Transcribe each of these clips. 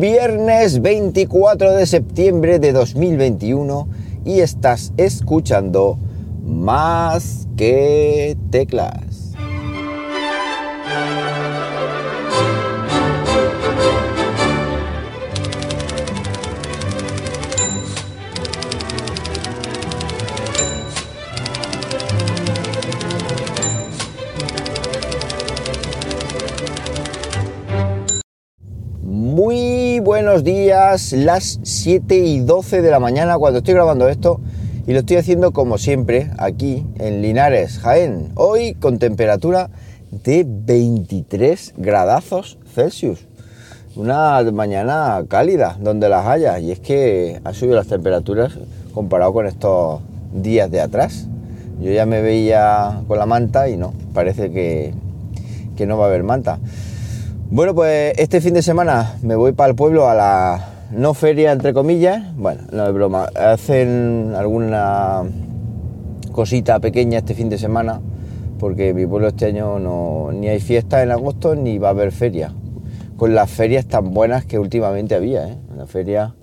viernes 24 de septiembre de 2021 y estás escuchando más que teclas. Buenos días, las 7 y 12 de la mañana cuando estoy grabando esto y lo estoy haciendo como siempre aquí en Linares, Jaén. Hoy con temperatura de 23 gradazos Celsius. Una mañana cálida donde las haya y es que ha subido las temperaturas comparado con estos días de atrás. Yo ya me veía con la manta y no, parece que, que no va a haber manta. Bueno, pues este fin de semana me voy para el pueblo a la no feria, entre comillas. Bueno, no es broma. Hacen alguna cosita pequeña este fin de semana, porque mi pueblo este año no, ni hay fiesta en agosto ni va a haber feria. Con las ferias tan buenas que últimamente había. ¿eh? La feria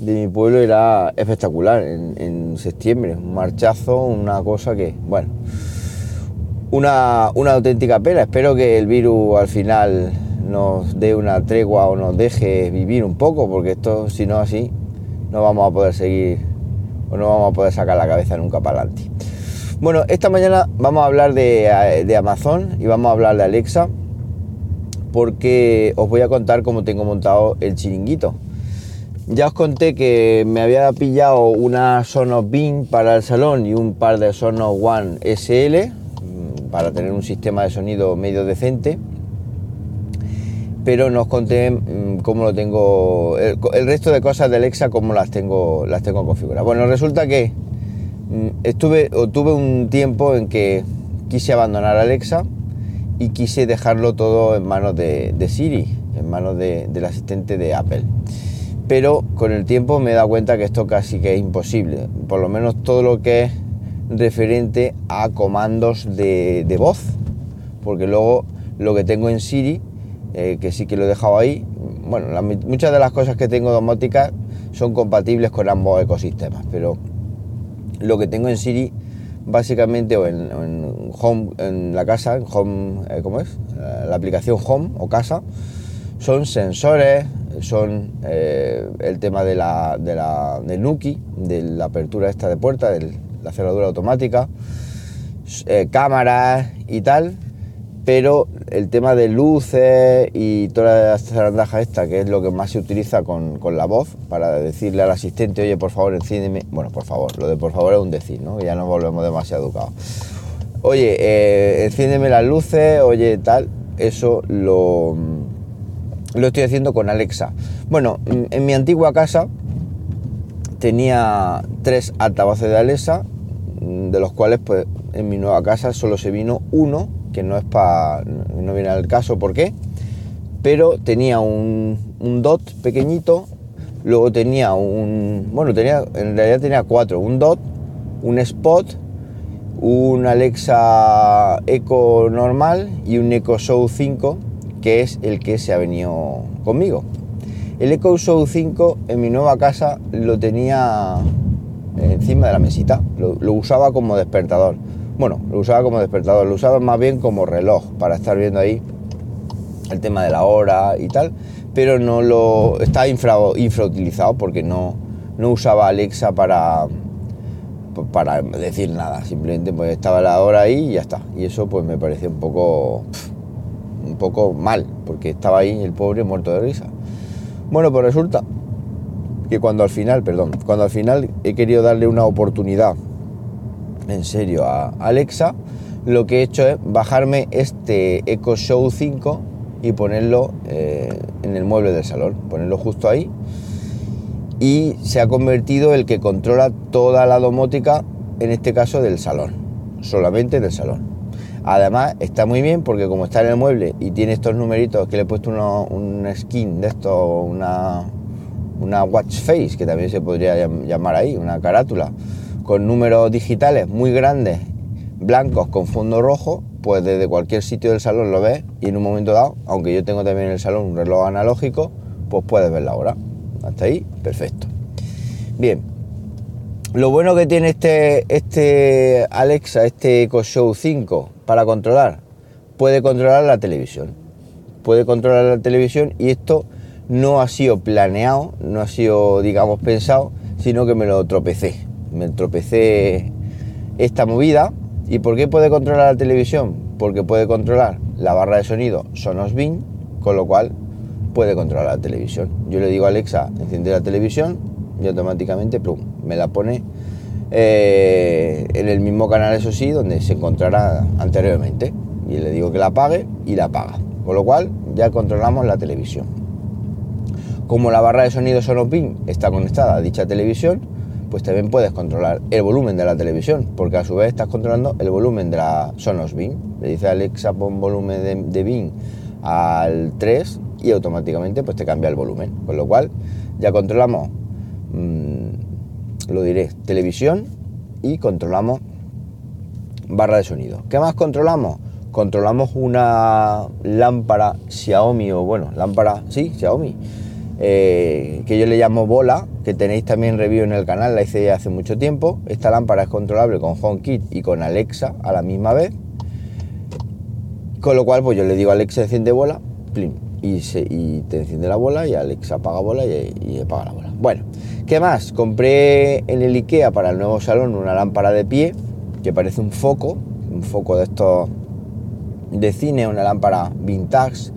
de mi pueblo era espectacular en, septiembre. Un marchazo, una cosa que, bueno, una, una auténtica pena. Espero que el virus al final nos dé una tregua o nos deje vivir un poco, porque esto, si no así, no vamos a poder seguir o no vamos a poder sacar la cabeza nunca para adelante. Bueno, esta mañana vamos a hablar de, de, Amazon y vamos a hablar de Alexa, porque os voy a contar cómo tengo montado el chiringuito. Ya os conté que me había pillado una Sonos Beam para el salón y un par de Sonos One SL para tener un sistema de sonido medio decente pero no os conté mm, cómo lo tengo, el, resto de cosas de Alexa, cómo las tengo, las tengo configuradas. Bueno, resulta que mm, estuve o tuve un tiempo en que quise abandonar Alexa y quise dejarlo todo en manos de, de Siri, en manos de, del asistente de Apple. Pero con el tiempo me he dado cuenta que esto casi que es imposible, por lo menos todo lo que es referente a comandos de, de voz, porque luego lo que tengo en Siri eh, que sí que lo he dejado ahí. Bueno, muchas de las cosas que tengo domóticas son compatibles con ambos ecosistemas, pero lo que tengo en Siri, básicamente, o en, Home, en la casa, en Home, eh, ¿cómo es? Eh, la aplicación Home o casa, son sensores, son el tema de la, de la de Nuki, de la apertura esta de puerta, de la cerradura automática, cámaras y tal, pero el tema de luces y toda la zarandaja esta, que es lo que más se utiliza con, la voz, para decirle al asistente, oye, por favor, enciéndeme. Bueno, por favor, lo de por favor es un decir, ¿no? Ya nos volvemos demasiado educados. Oye, eh, enciéndeme las luces, oye, tal, eso lo, lo estoy haciendo con Alexa. Bueno, en mi antigua casa tenía tres altavoces de Alexa, de los cuales, pues, en mi nueva casa solo se vino uno que no es para. no viene al caso por qué, pero tenía un, un, dot pequeñito, luego tenía un. bueno, tenía, en realidad tenía cuatro: un dot, un spot, un Alexa Echo normal y un Echo Show 5, que es el que se ha venido conmigo. El Echo Show 5 en mi nueva casa lo tenía encima de la mesita, lo usaba como despertador bueno, lo usaba como despertador, lo usaba más bien como reloj para estar viendo ahí el tema de la hora y tal, pero no lo estaba infra, infrautilizado porque no, no usaba Alexa para para decir nada, simplemente pues estaba la hora ahí y ya está. Y eso pues me pareció un poco un poco mal, porque estaba ahí el pobre muerto de risa. Bueno, pues resulta que cuando al final, perdón, cuando al final he querido darle una oportunidad en serio a Alexa, lo que he hecho es bajarme este Echo Show 5 y ponerlo eh, en el mueble del salón, ponerlo justo ahí. Y se ha convertido el que controla toda la domótica, en este caso del salón, solamente del salón. Además está muy bien porque como está en el mueble y tiene estos numeritos que le he puesto un skin de esto, una, una watch face, que también se podría llamar ahí, una carátula, con números digitales muy grandes, blancos con fondo rojo, pues desde cualquier sitio del salón lo ves y en un momento dado, aunque yo tengo también en el salón un reloj analógico, pues puedes ver la hora. Hasta ahí, perfecto. Bien, lo bueno que tiene este, este Alexa, este Echo Show 5 para controlar, puede controlar la televisión. Puede controlar la televisión y esto no ha sido planeado, no ha sido, digamos, pensado, sino que me lo tropecé. Me tropecé esta movida. ¿Y por qué puede controlar la televisión? Porque puede controlar la barra de sonido Sonos Beam, con lo cual puede controlar la televisión. Yo le digo a Alexa, enciende la televisión y automáticamente me la pone eh, en el mismo canal, eso sí, donde se encontrará anteriormente. Y le digo que la apague y la apaga. Con lo cual ya controlamos la televisión. Como la barra de sonido Sonos Beam está conectada a dicha televisión, pues también puedes controlar el volumen de la televisión, porque a su vez estás controlando el volumen de la Sonos Beam. Le dice Alexa pon volumen de, de al 3 y automáticamente pues te cambia el volumen. Con lo cual ya controlamos, mmm, lo diré, televisión y controlamos barra de sonido. ¿Qué más controlamos? Controlamos una lámpara Xiaomi o bueno, lámpara, sí, Xiaomi, eh, que yo le llamo bola, que tenéis también review en el canal, la hice ya hace mucho tiempo. Esta lámpara es controlable con HomeKit y con Alexa a la misma vez. Con lo cual, pues yo le digo a Alexa enciende bola, y, se, y, te enciende la bola y Alexa apaga bola y, y, apaga la bola. Bueno, ¿qué más? Compré en el IKEA para el nuevo salón una lámpara de pie que parece un foco, un foco de estos de cine, una lámpara vintage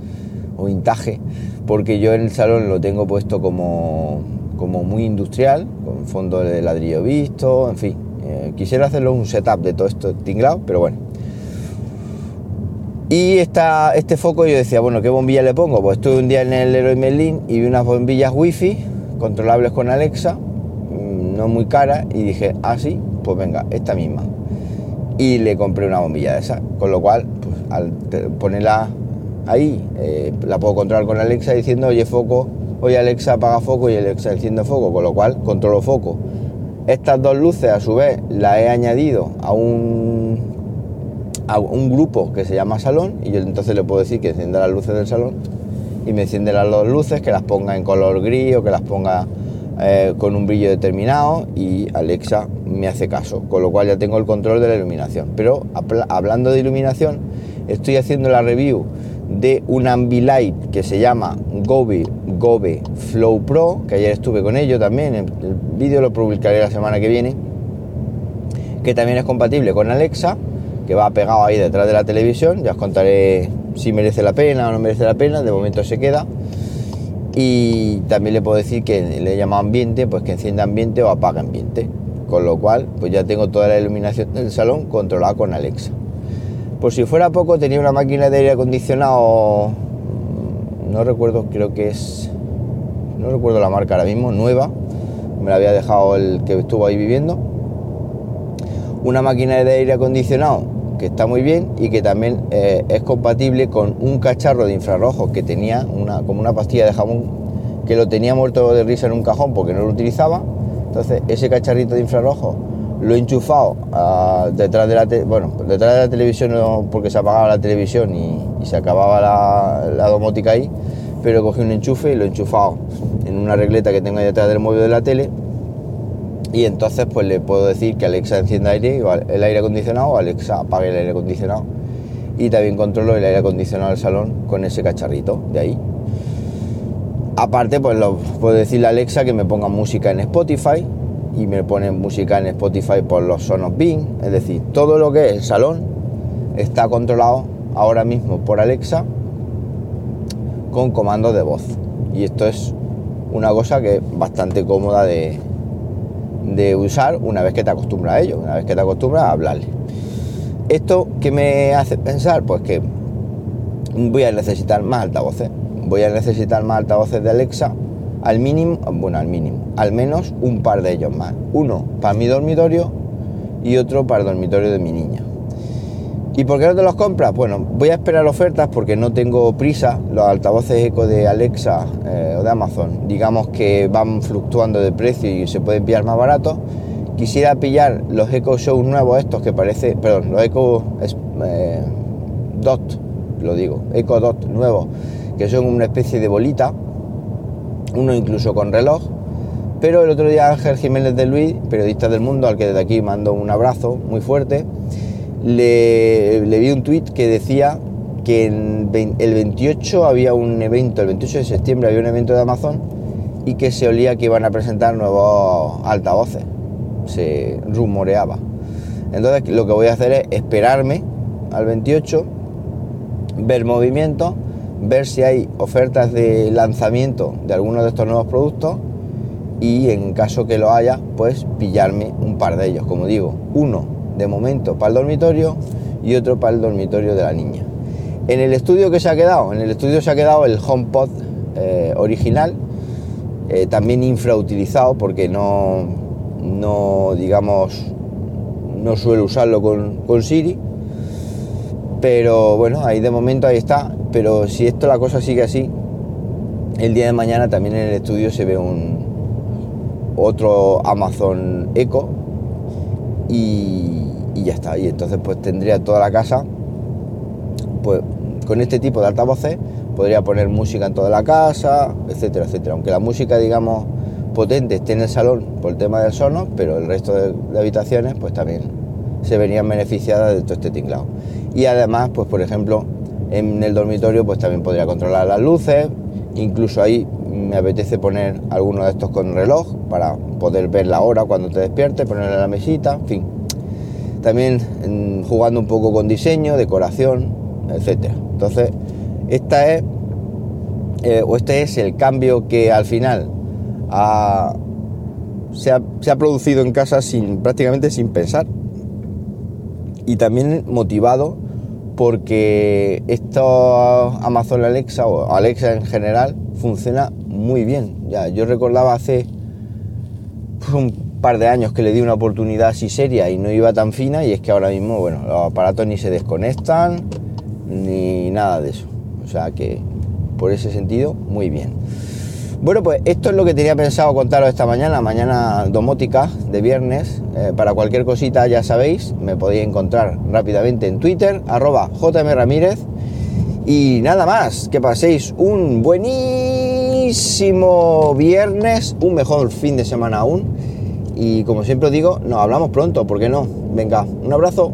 o vintage porque yo en el salón lo tengo puesto como, como muy industrial, con fondo de ladrillo visto, en fin. Eh, quisiera hacerlo un setup de todo esto tinglado, pero bueno. Y esta, este foco yo decía, bueno, ¿qué bombilla le pongo? Pues estuve un día en el Leroy Merlin y vi unas bombillas wifi controlables con Alexa, mm, no muy caras, y dije, ah, sí, pues venga, esta misma. Y le compré una bombilla de esa, con lo cual, pues al ponerla ahí eh, la puedo controlar con Alexa diciendo, oye foco, oye Alexa apaga foco y Alexa enciende foco, con lo cual controlo foco. Estas dos luces a su vez las he añadido a un, a un grupo que se llama salón y yo entonces le puedo decir que encienda las luces del salón y me enciende las dos luces, que las ponga en color gris o que las ponga eh, con un brillo determinado y Alexa me hace caso, con lo cual ya tengo el control de la iluminación. Pero hablando de iluminación, estoy haciendo la review de un Ambilight que se llama Gobe, Gobe Flow Pro, que ayer estuve con ello también, el, vídeo lo publicaré la semana que viene, que también es compatible con Alexa, que va pegado ahí detrás de la televisión, ya os contaré si merece la pena o no merece la pena, de momento se queda. Y también le puedo decir que le llamo ambiente, pues que encienda ambiente o apaga ambiente. Con lo cual, pues ya tengo toda la iluminación del salón controlada con Alexa. Por si fuera poco, tenía una máquina de aire acondicionado, no recuerdo, creo que es, no recuerdo la marca ahora mismo, nueva, me la había dejado el que estuvo ahí viviendo. Una máquina de aire acondicionado que está muy bien y que también eh, es compatible con un cacharro de infrarrojos que tenía una, como una pastilla de jamón que lo tenía muerto de risa en un cajón porque no lo utilizaba. Entonces ese cacharrito de infrarrojos lo he enchufado uh, detrás de la bueno detrás de la televisión no, porque se apagaba la televisión y, y se acababa la, la, domótica ahí pero cogí un enchufe y lo he enchufado en una regleta que tengo ahí detrás del móvil de la tele. Y entonces pues le puedo decir que Alexa encienda aire el aire acondicionado o Alexa apague el aire acondicionado. Y también controlo el aire acondicionado del salón con ese cacharrito de ahí. Aparte pues lo puedo decirle a Alexa que me ponga música en Spotify y me pone música en Spotify por los Sonos Beam, es decir, todo lo que es el salón está controlado ahora mismo por Alexa con comando de voz. Y esto es una cosa que es bastante cómoda de, de usar una vez que te acostumbras a ello, una vez que te acostumbras a hablarle. ¿Esto qué me hace pensar? Pues que voy a necesitar más altavoces. Voy a necesitar más altavoces de Alexa al mínimo, bueno, al mínimo, al menos un par de ellos más. Uno para mi dormitorio y otro para el dormitorio de mi niña. ¿Y por qué no te los compras? Bueno, voy a esperar ofertas porque no tengo prisa. Los altavoces eco de Alexa eh, o de Amazon, digamos que van fluctuando de precio y se pueden pillar más baratos. Quisiera pillar los Eco Show nuevos estos que parece, perdón, los Eco eh, Dot, lo digo, Eco Dot nuevos, que son una especie de bolita uno incluso con reloj. Pero el otro día Ángel Jiménez de Luis, periodista del mundo, al que desde aquí mando un abrazo muy fuerte, le, vi un tuit que decía que el 28 había un evento, el 28 de septiembre había un evento de Amazon y que se olía que iban a presentar nuevos altavoces. Se rumoreaba. Entonces lo que voy a hacer es esperarme al 28, ver movimientos, ver si hay ofertas de lanzamiento de algunos de estos nuevos productos y en caso que lo haya, pues pillarme un par de ellos, como digo, uno de momento para el dormitorio y otro para el dormitorio de la niña. En el estudio que se ha quedado, en el estudio se ha quedado el HomePod eh, original, eh, también infrautilizado porque no, no digamos, no suelo usarlo con, con Siri. Pero bueno, ahí de momento ahí está. Pero si esto la cosa sigue así, el día de mañana también en el estudio se ve un otro Amazon Echo y, ya está. Y entonces pues tendría toda la casa, pues con este tipo de altavoces podría poner música en toda la casa, etcétera, etcétera. Aunque la música, digamos, potente esté en el salón por el tema del sono, pero el resto de, habitaciones pues también se verían beneficiadas de todo este tinglado. Y además, pues por ejemplo, en el dormitorio pues también podría controlar las luces, incluso ahí me apetece poner alguno de estos con reloj para poder ver la hora cuando te despiertes, ponerle en la mesita, en fin. También jugando un poco con diseño, decoración, etcétera. Entonces, esta es eh, o este es el cambio que al final se, ha, producido en casa sin, prácticamente sin pensar. Y también motivado porque esto Amazon Alexa o Alexa en general funciona muy bien. Ya, yo recordaba hace un par de años que le di una oportunidad así seria y no iba tan fina y es que ahora mismo, bueno, los aparatos ni se desconectan ni nada de eso. O sea que por ese sentido, muy bien. Bueno, pues esto es lo que tenía pensado contaros esta mañana, mañana domótica de viernes. Eh, para cualquier cosita ya sabéis, me podéis encontrar rápidamente en Twitter, arroba JM Ramírez. Y nada más, que paséis un buenísimo viernes, un mejor fin de semana aún. Y como siempre os digo, nos hablamos pronto, ¿por qué no? Venga, un abrazo.